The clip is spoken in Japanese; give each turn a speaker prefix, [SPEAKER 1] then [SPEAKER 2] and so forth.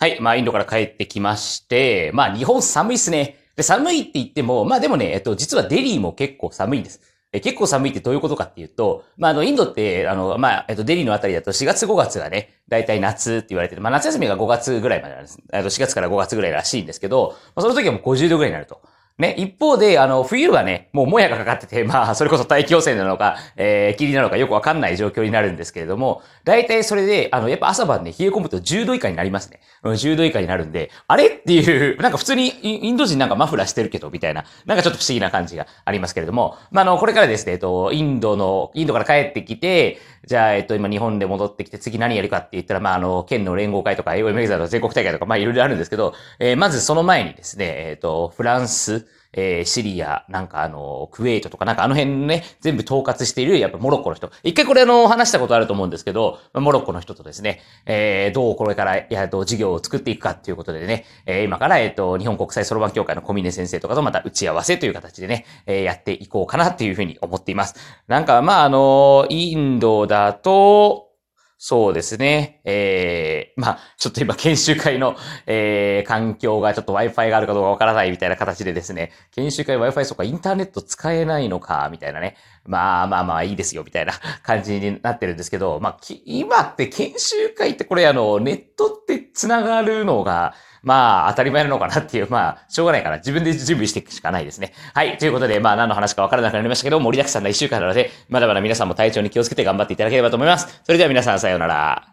[SPEAKER 1] はい。まあ、インドから帰ってきまして、まあ、日本寒いっすね。で、寒いって言っても、まあでもね、えっと、実はデリーも結構寒いんです。え結構寒いってどういうことかっていうと、まあ、あの、インドって、あの、まあ、えっと、デリーのあたりだと4月5月がね、大体夏って言われてる。まあ、夏休みが5月ぐらいまでなんです。あの、4月から5月ぐらいらしいんですけど、まあ、その時はもう50度ぐらいになると。ね、一方で、あの、冬はね、もうもやがかかってて、まあ、それこそ大気汚染なのか、えー、霧なのかよくわかんない状況になるんですけれども、大体それで、あの、やっぱ朝晩ね、冷え込むと10度以下になりますね。うん10度以下になるんで、あれっていう、なんか普通にインド人なんかマフラーしてるけど、みたいな、なんかちょっと不思議な感じがありますけれども、まあ、あの、これからですね、えっと、インドの、インドから帰ってきて、じゃあ、えっと、今日本で戻ってきて次何やるかって言ったら、まあ、あの、県の連合会とか、英語メガザの全国大会とか、まあ、いろいろあるんですけど、えーまずその前にですね、えっと、フランス、えーシリア、なんかあの、クウェートとか、なんかあの辺ね、全部統括している、やっぱモロッコの人。一回これあの、話したことあると思うんですけど、モロッコの人とですね、えーどうこれから、や、えっと、事業を作っていくかっていうことでね、えー今から、えっと、日本国際そろばん協会の小峰先生とかとまた打ち合わせという形でね、えーやっていこうかなっていうふうに思っています。なんか、まあ、あの、インドだと、そうですね。えー、まあ、ちょっと今研修会の、えー、環境がちょっと Wi-Fi があるかどうかわからないみたいな形でですね、研修会 Wi-Fi そうかインターネット使えないのか、みたいなね。まあまあまあいいですよ、みたいな感じになってるんですけど、まあ、今って研修会ってこれあの、ネットって繋がるのが、まあ、当たり前なのかなっていう、まあ、しょうがないから自分で準備していくしかないですね。はい。ということで、まあ、何の話かわからなくなりましたけど、盛りだくさんな一週間なので、まだまだ皆さんも体調に気をつけて頑張っていただければと思います。それでは皆さん、さようなら。